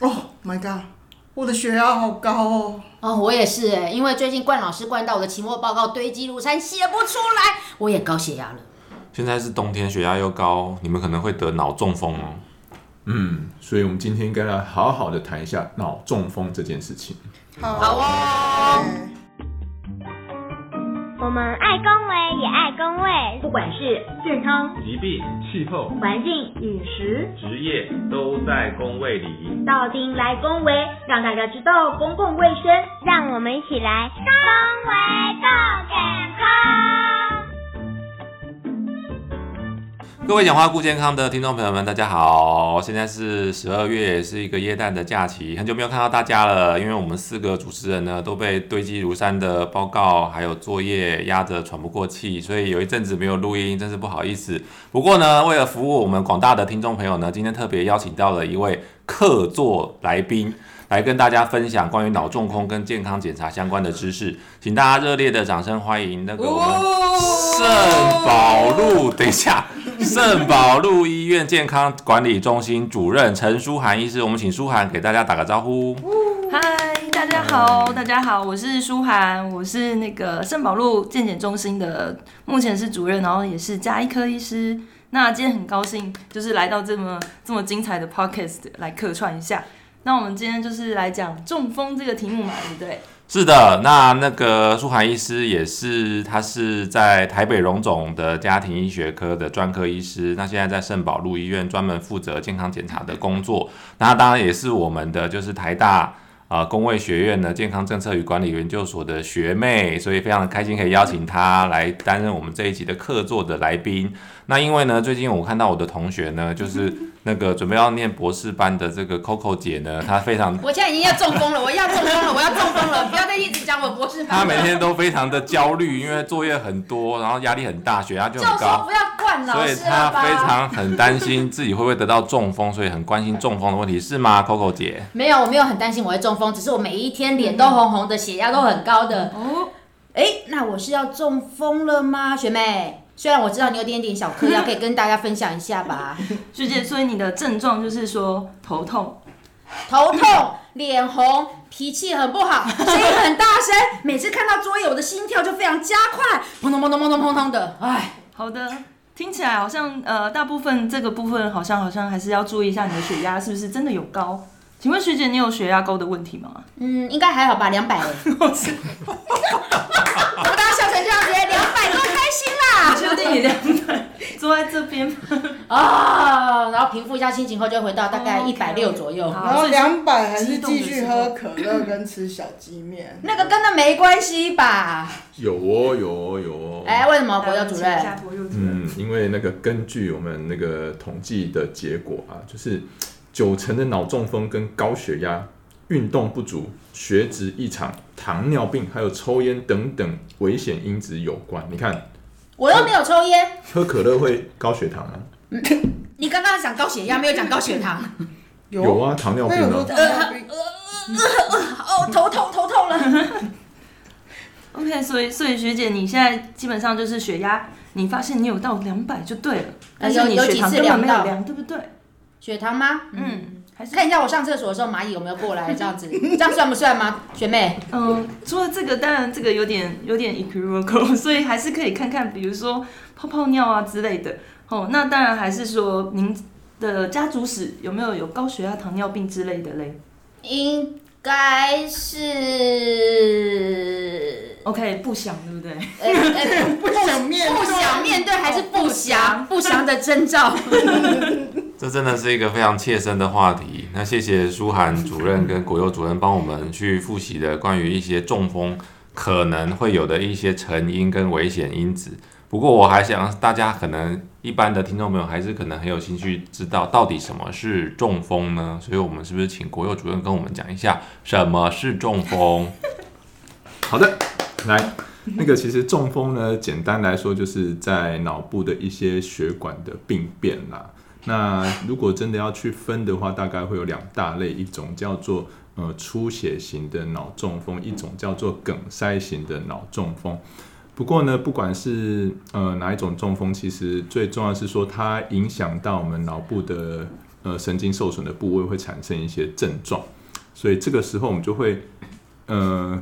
哦，My God，我的血压好高哦。哦，我也是哎，因为最近冠老师灌到我的期末报告堆积如山，写不出来，我也高血压了。现在是冬天，血压又高，你们可能会得脑中风哦。嗯，所以我们今天应该来好好的谈一下脑中风这件事情。好哦。我们爱公卫也爱公卫，不管是健康、疾病、气候、环境、饮食、职业，都在工位里。到丁来公卫，让大家知道公共卫生，让我们一起来公卫更健康。各位讲话顾健康的听众朋友们，大家好！现在是十二月，是一个耶诞的假期，很久没有看到大家了。因为我们四个主持人呢，都被堆积如山的报告还有作业压着喘不过气，所以有一阵子没有录音，真是不好意思。不过呢，为了服务我们广大的听众朋友呢，今天特别邀请到了一位客座来宾。来跟大家分享关于脑中空跟健康检查相关的知识，请大家热烈的掌声欢迎那个我们圣保路，等一下，圣保路医院健康管理中心主任陈舒涵医师，我们请舒涵给大家打个招呼。嗨，大家好，大家好，我是舒涵，我是那个圣保路健检中心的，目前是主任，然后也是加医科医师。那今天很高兴，就是来到这么这么精彩的 podcast 来客串一下。那我们今天就是来讲中风这个题目嘛，对不对？是的，那那个舒涵医师也是，他是在台北荣总的家庭医学科的专科医师，那现在在圣保路医院专门负责健康检查的工作。那当然也是我们的就是台大啊工卫学院的健康政策与管理研究所的学妹，所以非常的开心可以邀请她来担任我们这一集的客座的来宾。那因为呢，最近我看到我的同学呢，就是那个准备要念博士班的这个 Coco 姐呢，她非常，我现在已经要中风了，我要中风了，我要中风了，不要再一直讲我博士班。她每天都非常的焦虑，因为作业很多，然后压力很大，血压就很高。不要灌老师所以他非常很担心自己会不会得到中风，所以很关心中风的问题，是吗，Coco 姐？没有，我没有很担心我会中风，只是我每一天脸都红红的，血压都很高的。哦，哎，那我是要中风了吗，学妹？虽然我知道你有点点小嗑药，可以跟大家分享一下吧，学姐。所以你的症状就是说头痛、头痛、脸红、脾气很不好、声音很大声，每次看到作业，我的心跳就非常加快，砰咚砰咚砰咚砰咚的。哎，好的，听起来好像呃，大部分这个部分好像好像还是要注意一下你的血压是不是真的有高。请问学姐，你有血压高的问题吗？嗯，应该还好吧，两百。我大家 笑成这样子，两百多开心啦！确定你两百？坐在这边啊，然后平复一下心情后，就回到大概一百六左右。然后两百还是继续喝可乐跟吃小鸡面？那个跟那没关系吧？有哦，有哦，有哦。哎，为什么国佑主任？嗯，因为那个根据我们那个统计的结果啊，就是。九成的脑中风跟高血压、运动不足、血脂异常、糖尿病，还有抽烟等等危险因子有关。你看，我又没有抽烟，喝可乐会高血糖啊？你刚刚讲高血压，没有讲高血糖。有啊，糖尿病啊。哦，头痛，头痛了。OK，所以，所以学姐，你现在基本上就是血压，你发现你有到两百就对了，但是你血糖根本没有量，对不对？血糖吗？嗯，还是看一下我上厕所的时候蚂蚁有没有过来，这样子，这样算不算吗，学妹？嗯，除了这个，当然这个有点有点 equivocal，所以还是可以看看，比如说泡泡尿啊之类的。哦，那当然还是说您的家族史有没有有高血压、糖尿病之类的嘞？应该是 OK，不想对不对？不想面不想面对还是不祥不祥的征兆。这真的是一个非常切身的话题。那谢谢舒涵主任跟国佑主任帮我们去复习的关于一些中风可能会有的一些成因跟危险因子。不过我还想大家可能一般的听众朋友还是可能很有兴趣知道到底什么是中风呢？所以我们是不是请国佑主任跟我们讲一下什么是中风？好的，来，那个其实中风呢，简单来说就是在脑部的一些血管的病变啦。那如果真的要去分的话，大概会有两大类，一种叫做呃出血型的脑中风，一种叫做梗塞型的脑中风。不过呢，不管是呃哪一种中风，其实最重要是说它影响到我们脑部的呃神经受损的部位会产生一些症状，所以这个时候我们就会呃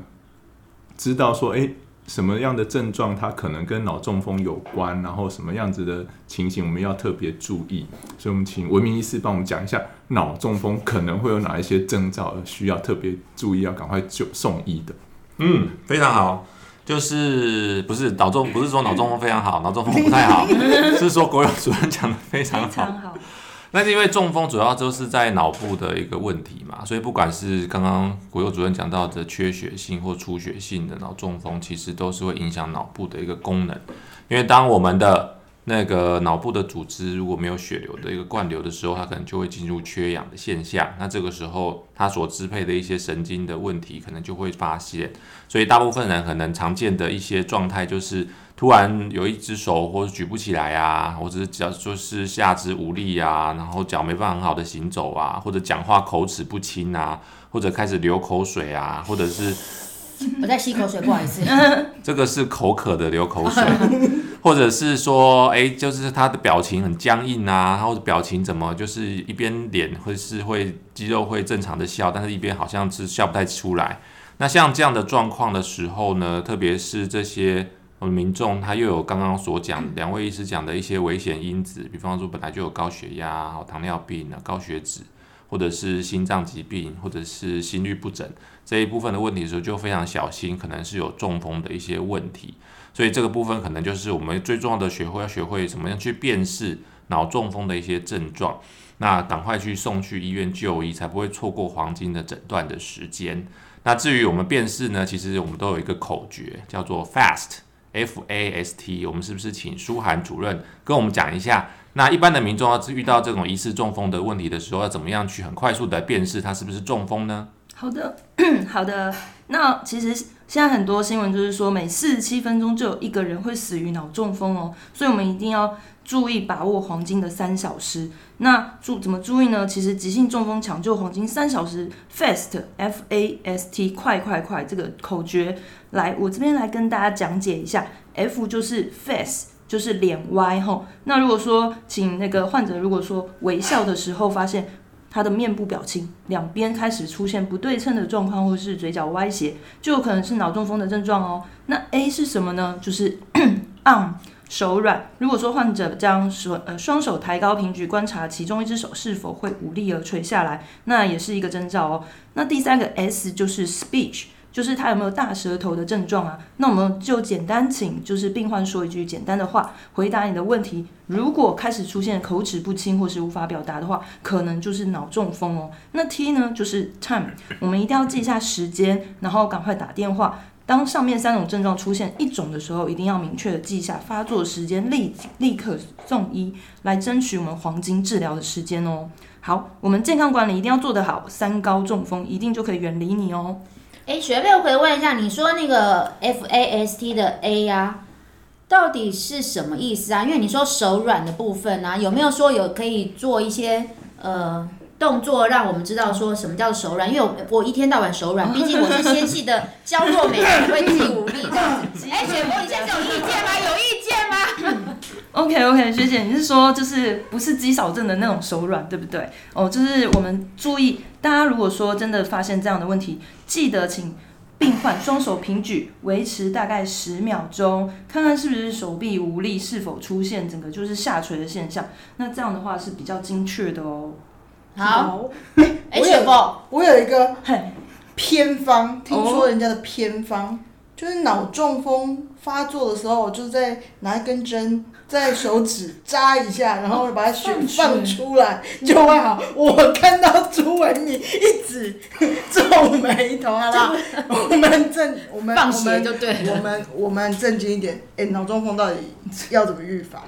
知道说，诶，什么样的症状它可能跟脑中风有关，然后什么样子的情形我们要特别注意。所以，我们请文明医师帮我们讲一下脑中风可能会有哪一些征兆，需要特别注意，要赶快就送医的。嗯，非常好。就是不是脑中不是说脑中风非常好，脑中风不太好，是说国有主任讲的非常好。非常好。那是因为中风主要就是在脑部的一个问题嘛，所以不管是刚刚国佑主任讲到的缺血性或出血性的脑中风，其实都是会影响脑部的一个功能。因为当我们的那个脑部的组织如果没有血流的一个灌流的时候，它可能就会进入缺氧的现象。那这个时候，它所支配的一些神经的问题可能就会发现。所以，大部分人可能常见的一些状态就是突然有一只手或者举不起来啊，或者是脚就是下肢无力啊，然后脚没办法很好的行走啊，或者讲话口齿不清啊，或者开始流口水啊，或者是 我在吸口水，不好意思。这个是口渴的流口水，或者是说，哎，就是他的表情很僵硬啊，或者表情怎么就是一边脸会是会肌肉会正常的笑，但是一边好像是笑不太出来。那像这样的状况的时候呢，特别是这些民众，他又有刚刚所讲两位医师讲的一些危险因子，比方说本来就有高血压、糖尿病啊、高血脂，或者是心脏疾病，或者是心律不整这一部分的问题的时候，就非常小心，可能是有中风的一些问题。所以这个部分可能就是我们最重要的学会要学会怎么样去辨识脑中风的一些症状，那赶快去送去医院就医，才不会错过黄金的诊断的时间。那至于我们辨识呢，其实我们都有一个口诀，叫做 FAST F A S T，我们是不是请舒涵主任跟我们讲一下？那一般的民众要是遇到这种疑似中风的问题的时候，要怎么样去很快速的辨识他是不是中风呢？好的，好的。那其实现在很多新闻就是说，每四十七分钟就有一个人会死于脑中风哦，所以我们一定要注意把握黄金的三小时。那注怎么注意呢？其实急性中风抢救黄金三小时，fast F A S T 快快快这个口诀，来我这边来跟大家讲解一下。F 就是 face，就是脸歪吼。那如果说请那个患者如果说微笑的时候，发现他的面部表情两边开始出现不对称的状况，或是嘴角歪斜，就有可能是脑中风的症状哦。那 A 是什么呢？就是 on。手软。如果说患者将手呃双手抬高平举，观察其中一只手是否会无力而垂下来，那也是一个征兆哦。那第三个 S 就是 speech，就是他有没有大舌头的症状啊？那我们就简单请就是病患说一句简单的话，回答你的问题。如果开始出现口齿不清或是无法表达的话，可能就是脑中风哦。那 T 呢就是 time，我们一定要记一下时间，然后赶快打电话。当上面三种症状出现一种的时候，一定要明确的记下发作时间，立立刻送医，来争取我们黄金治疗的时间哦。好，我们健康管理一定要做得好，三高中风一定就可以远离你哦。哎，学妹，我可以问一下，你说那个 F A S T 的 A 呀，到底是什么意思啊？因为你说手软的部分啊，有没有说有可以做一些呃？动作让我们知道说什么叫手软，因为我我一天到晚手软，毕竟我是纤细的 娇弱美人，会肌无力这样子。哎，雪妹，你现在有意见吗？有意见吗？OK OK，学姐，你是说就是不是肌少症的那种手软，对不对？哦，就是我们注意，大家如果说真的发现这样的问题，记得请病患双手平举，维持大概十秒钟，看看是不是手臂无力，是否出现整个就是下垂的现象。那这样的话是比较精确的哦。好，我有我有一个偏方，听说人家的偏方就是脑中风发作的时候，就是在拿一根针在手指扎一下，然后把血放出来就会好。我看到朱文你一直皱眉头，好不好？我们正我们放血就对我们我们正经一点，哎，脑中风到底要怎么预防？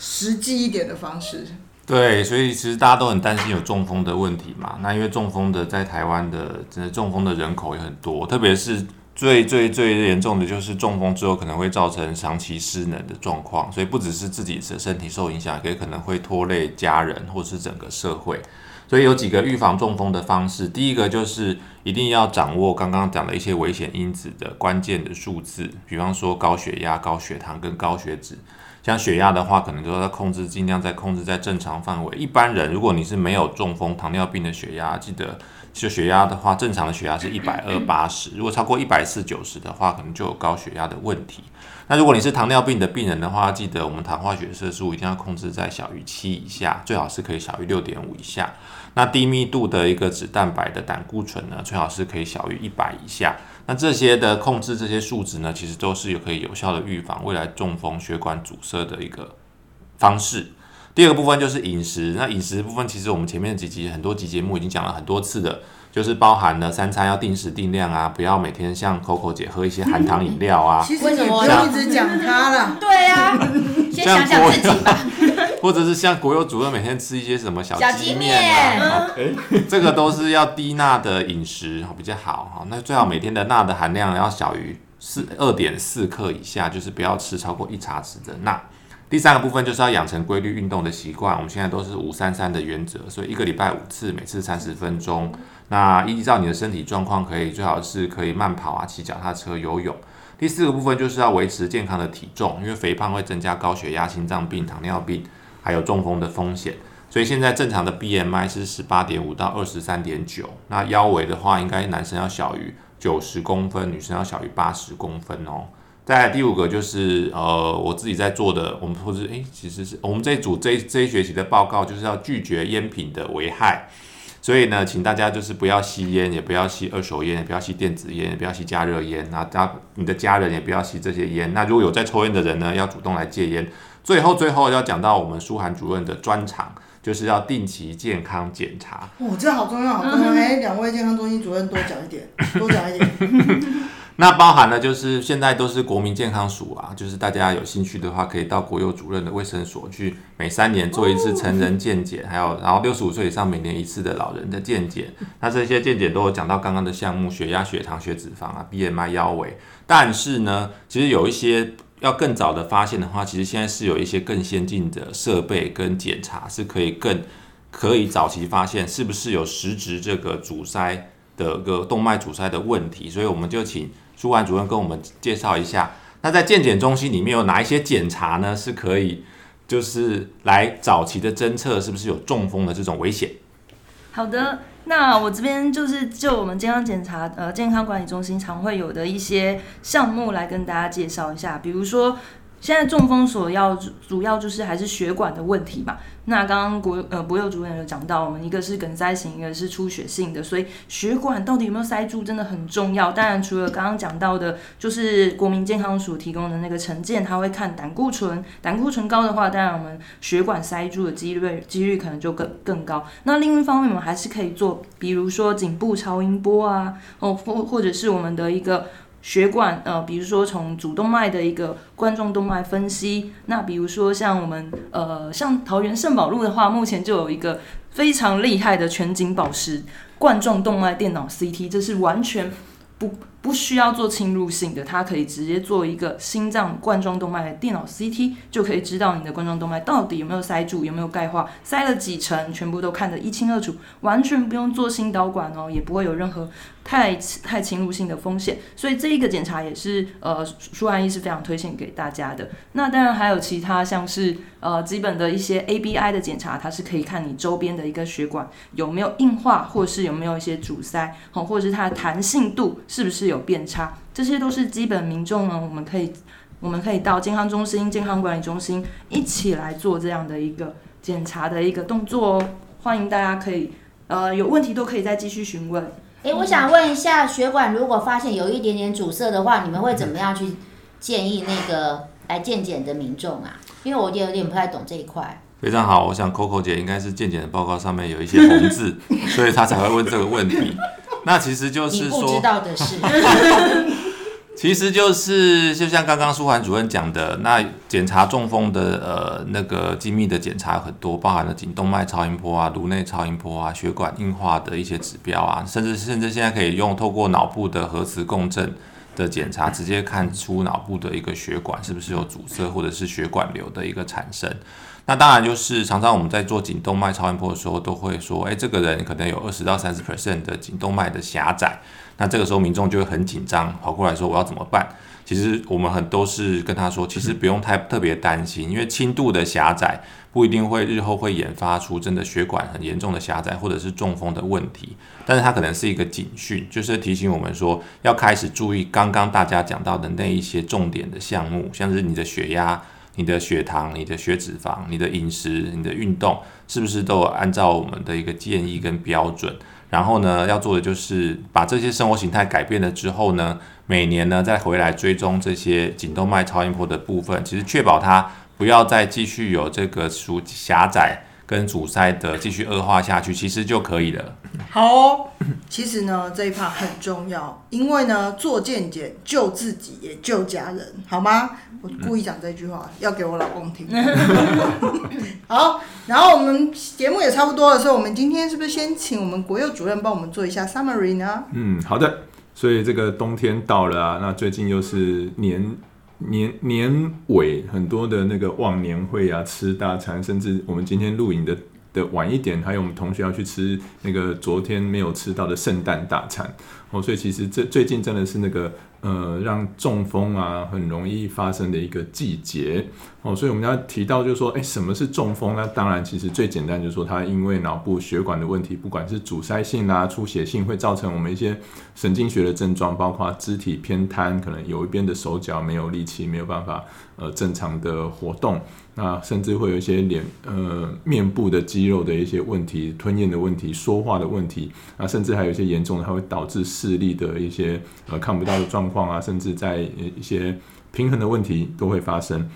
实际一点的方式。对，所以其实大家都很担心有中风的问题嘛。那因为中风的在台湾的，真的中风的人口也很多，特别是最最最严重的就是中风之后可能会造成长期失能的状况。所以不只是自己的身体受影响，也可能会拖累家人或是整个社会。所以有几个预防中风的方式，第一个就是一定要掌握刚刚讲的一些危险因子的关键的数字，比方说高血压、高血糖跟高血脂。像血压的话，可能就要控制，尽量在控制在正常范围。一般人，如果你是没有中风、糖尿病的血压，记得就血压的话，正常的血压是一百二八十，如果超过一百四九十的话，可能就有高血压的问题。那如果你是糖尿病的病人的话，记得我们糖化血色素一定要控制在小于七以下，最好是可以小于六点五以下。那低密度的一个脂蛋白的胆固醇呢，最好是可以小于一百以下。那这些的控制这些数值呢，其实都是有可以有效的预防未来中风血管阻塞的一个方式。第二个部分就是饮食，那饮食部分其实我们前面几集很多集节目已经讲了很多次的，就是包含了三餐要定时定量啊，不要每天像 Coco 姐喝一些含糖饮料啊，其实你不用一直讲他了，对啊，先想想自己吧。或者是像国有主任每天吃一些什么小小鸡面啊，这个都是要低钠的饮食比较好哈。那最好每天的钠的含量要小于四二点四克以下，就是不要吃超过一茶匙的钠。第三个部分就是要养成规律运动的习惯，我们现在都是五三三的原则，所以一个礼拜五次，每次三十分钟。那依照你的身体状况，可以最好是可以慢跑啊、骑脚踏车、游泳。第四个部分就是要维持健康的体重，因为肥胖会增加高血压、心脏病、糖尿病。还有中风的风险，所以现在正常的 BMI 是十八点五到二十三点九。那腰围的话，应该男生要小于九十公分，女生要小于八十公分哦。再来第五个就是呃，我自己在做的，我们或是诶，其实是我们这一组这这一学期的报告，就是要拒绝烟品的危害。所以呢，请大家就是不要吸烟，也不要吸二手烟，也不要吸电子烟，也不要吸加热烟。那家你的家人也不要吸这些烟。那如果有在抽烟的人呢，要主动来戒烟。最后，最后要讲到我们舒涵主任的专长，就是要定期健康检查。哦，这好重要，好重要！哎，两位健康中心主任多讲一点，多讲一点。那包含了就是现在都是国民健康署啊，就是大家有兴趣的话，可以到国有主任的卫生所去，每三年做一次成人健检，还有然后六十五岁以上每年一次的老人的健检。那这些健检都有讲到刚刚的项目，血压、血糖、血脂肪啊，BMI、腰围。但是呢，其实有一些。要更早的发现的话，其实现在是有一些更先进的设备跟检查，是可以更可以早期发现是不是有实质这个阻塞的个动脉阻塞的问题。所以我们就请朱安主任跟我们介绍一下，那在健检中心里面有哪一些检查呢？是可以就是来早期的侦测是不是有中风的这种危险。好的。那我这边就是就我们健康检查呃健康管理中心常会有的一些项目来跟大家介绍一下，比如说。现在中风所要主要就是还是血管的问题嘛。那刚刚国呃博佑主任有讲到，我们一个是梗塞型，一个是出血性的，所以血管到底有没有塞住真的很重要。当然，除了刚刚讲到的，就是国民健康署提供的那个成见，他会看胆固醇，胆固醇高的话，当然我们血管塞住的几率几率可能就更更高。那另一方面，我们还是可以做，比如说颈部超音波啊，哦或或者是我们的一个。血管呃，比如说从主动脉的一个冠状动脉分析，那比如说像我们呃，像桃园圣宝路的话，目前就有一个非常厉害的全景宝石冠状动脉电脑 CT，这是完全不。不需要做侵入性的，它可以直接做一个心脏冠状动脉的电脑 CT，就可以知道你的冠状动脉到底有没有塞住，有没有钙化，塞了几层，全部都看得一清二楚，完全不用做心导管哦，也不会有任何太太侵入性的风险。所以这一个检查也是呃，舒安医是非常推荐给大家的。那当然还有其他像是呃基本的一些 ABI 的检查，它是可以看你周边的一个血管有没有硬化，或是有没有一些阻塞，好，或者是它的弹性度是不是有。变差，这些都是基本民众呢，我们可以，我们可以到健康中心、健康管理中心一起来做这样的一个检查的一个动作哦。欢迎大家可以，呃，有问题都可以再继续询问。诶，我想问一下，血管如果发现有一点点阻塞的话，你们会怎么样去建议那个来健检的民众啊？因为我也有点不太懂这一块。非常好，我想 Coco 姐应该是健检的报告上面有一些红字，所以她才会问这个问题。那其实就是说，知道的是，其实就是就像刚刚舒涵主任讲的，那检查中风的呃那个精密的检查很多，包含了颈动脉超音波啊、颅内超音波啊、血管硬化的一些指标啊，甚至甚至现在可以用透过脑部的核磁共振的检查，直接看出脑部的一个血管是不是有阻塞或者是血管瘤的一个产生。那当然就是常常我们在做颈动脉超音波的时候，都会说，哎，这个人可能有二十到三十 percent 的颈动脉的狭窄。那这个时候民众就会很紧张，跑过来说我要怎么办？其实我们很都是跟他说，其实不用太特别担心，因为轻度的狭窄不一定会日后会研发出真的血管很严重的狭窄或者是中风的问题，但是它可能是一个警讯，就是提醒我们说要开始注意刚刚大家讲到的那一些重点的项目，像是你的血压。你的血糖、你的血脂肪、你的饮食、你的运动，是不是都按照我们的一个建议跟标准？然后呢，要做的就是把这些生活形态改变了之后呢，每年呢再回来追踪这些颈动脉超音波的部分，其实确保它不要再继续有这个属狭窄。跟阻塞的继续恶化下去，其实就可以了。好，其实呢这一 part 很重要，因为呢做健检救自己也救家人，好吗？我故意讲这句话，要给我老公听。好，然后我们节目也差不多了，所以我们今天是不是先请我们国佑主任帮我们做一下 summary 呢？嗯，好的。所以这个冬天到了啊，那最近又是年。年年尾很多的那个忘年会啊，吃大餐，甚至我们今天录影的的晚一点，还有我们同学要去吃那个昨天没有吃到的圣诞大餐哦，所以其实这最近真的是那个。呃，让中风啊很容易发生的一个季节哦，所以我们要提到就是说，哎，什么是中风呢？当然，其实最简单就是说，它因为脑部血管的问题，不管是阻塞性啊、出血性，会造成我们一些神经学的症状，包括肢体偏瘫，可能有一边的手脚没有力气，没有办法呃正常的活动。那甚至会有一些脸呃面部的肌肉的一些问题，吞咽的问题，说话的问题，啊甚至还有一些严重的，它会导致视力的一些呃看不到的状况啊，甚至在一些平衡的问题都会发生。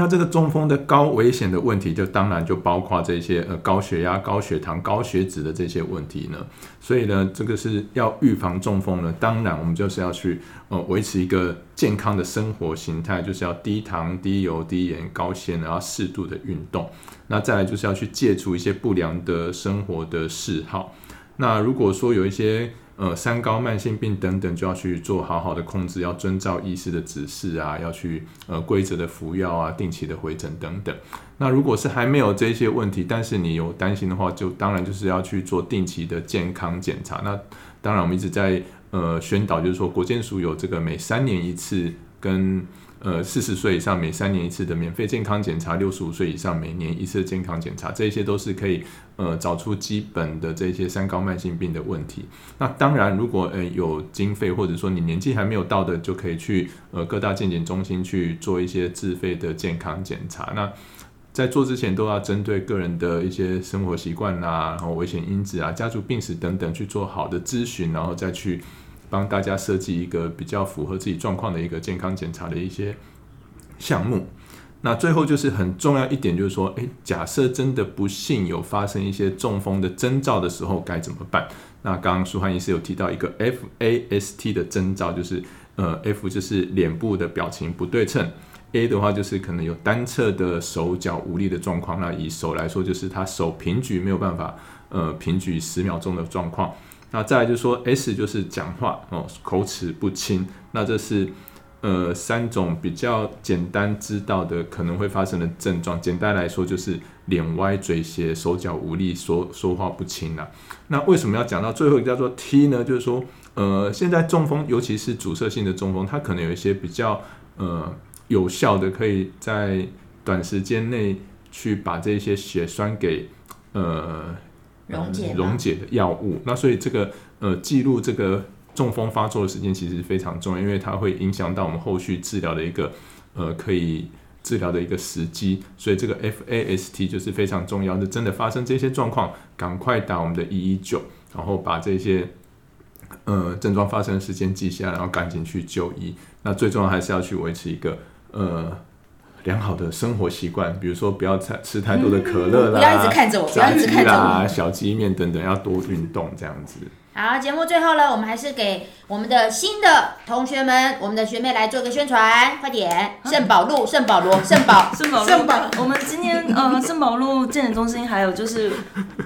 那这个中风的高危险的问题，就当然就包括这些呃高血压、高血糖、高血脂的这些问题呢。所以呢，这个是要预防中风呢，当然我们就是要去呃维持一个健康的生活形态，就是要低糖、低油、低盐、高纤，然后适度的运动。那再来就是要去戒除一些不良的生活的嗜好。那如果说有一些呃，三高、慢性病等等，就要去做好好的控制，要遵照医师的指示啊，要去呃规则的服药啊，定期的回诊等等。那如果是还没有这些问题，但是你有担心的话，就当然就是要去做定期的健康检查。那当然，我们一直在呃宣导，就是说国健署有这个每三年一次跟。呃，四十岁以上每三年一次的免费健康检查，六十五岁以上每年一次的健康检查，这些都是可以呃找出基本的这些三高慢性病的问题。那当然，如果呃有经费或者说你年纪还没有到的，就可以去呃各大健检中心去做一些自费的健康检查。那在做之前都要针对个人的一些生活习惯啊，然后危险因子啊、家族病史等等去做好的咨询，然后再去。帮大家设计一个比较符合自己状况的一个健康检查的一些项目。那最后就是很重要一点，就是说，诶，假设真的不幸有发生一些中风的征兆的时候，该怎么办？那刚刚舒汉医师有提到一个 FAST 的征兆，就是呃，F 就是脸部的表情不对称，A 的话就是可能有单侧的手脚无力的状况。那以手来说，就是他手平举没有办法呃平举十秒钟的状况。那再来就是说，S 就是讲话哦，口齿不清。那这是呃三种比较简单知道的可能会发生的症状。简单来说就是脸歪、嘴斜、手脚无力、说说话不清了。那为什么要讲到最后一个叫做 T 呢？就是说，呃，现在中风，尤其是阻塞性的中风，它可能有一些比较呃有效的，可以在短时间内去把这些血栓给呃。溶解溶解的药物，那所以这个呃记录这个中风发作的时间其实非常重要，因为它会影响到我们后续治疗的一个呃可以治疗的一个时机，所以这个 FAST 就是非常重要就。真的发生这些状况，赶快打我们的一一九，然后把这些呃症状发生的时间记下，然后赶紧去就医。那最重要还是要去维持一个呃。良好的生活习惯，比如说不要吃吃太多的可乐啦，不要一直看着我，不要一直看着我，小鸡面等等，要多运动这样子。好，节目最后呢，我们还是给我们的新的同学们，我们的学妹来做个宣传，快点！圣保路、圣保罗、圣保、圣保、圣保，我们今天呃，圣保路健检中心还有就是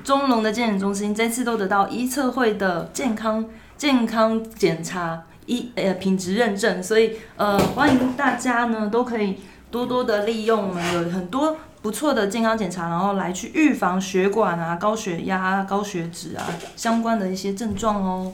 中龙的健检中心，这次都得到医测会的健康健康检查一呃品质认证，所以呃欢迎大家呢都可以。多多的利用，我们有很多不错的健康检查，然后来去预防血管啊、高血压、高血脂啊相关的一些症状哦。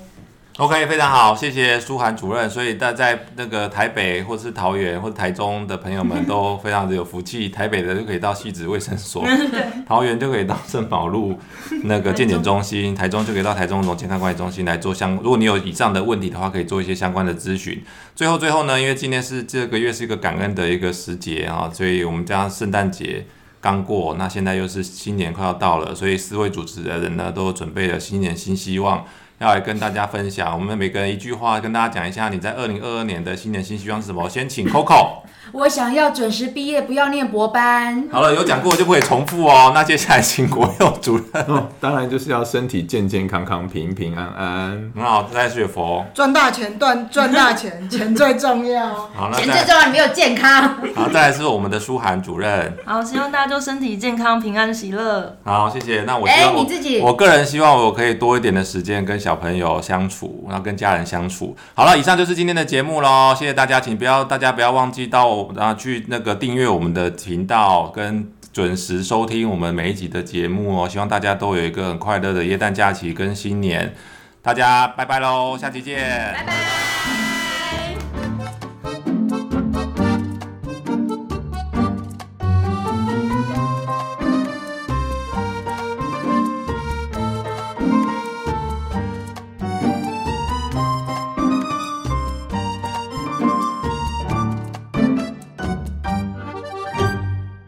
OK，非常好，谢谢舒涵主任。所以大在那个台北或是桃园或者台中的朋友们 都非常的有福气，台北的就可以到西子卫生所，桃园就可以到圣保路那个健检中心，台中就可以到台中总健康管理中心来做相。如果你有以上的问题的话，可以做一些相关的咨询。最后最后呢，因为今天是这个月是一个感恩的一个时节啊，所以我们将圣诞节。刚过，那现在又是新年快要到了，所以四位主持的人呢，都准备了新年新希望，要来跟大家分享。我们每个人一句话，跟大家讲一下你在二零二二年的新年新希望是什么。先请 Coco。我想要准时毕业，不要念博班。好了，有讲过就不可以重复哦。那接下来请国佑主任。哦，当然就是要身体健健康康、平平安安。很好，再学佛。赚大钱，赚赚大钱，钱最重要。好，那钱最重要，你没有健康。好，再来是我们的舒涵主任。好，希望大家就身体健康、平安喜乐。好，谢谢。那我希哎望我、你自己我个人希望我可以多一点的时间跟小小朋友相处，然后跟家人相处。好了，以上就是今天的节目喽，谢谢大家，请不要大家不要忘记到然后去那个订阅我们的频道跟。准时收听我们每一集的节目哦，希望大家都有一个很快乐的耶诞假期跟新年，大家拜拜喽，下期见，拜拜。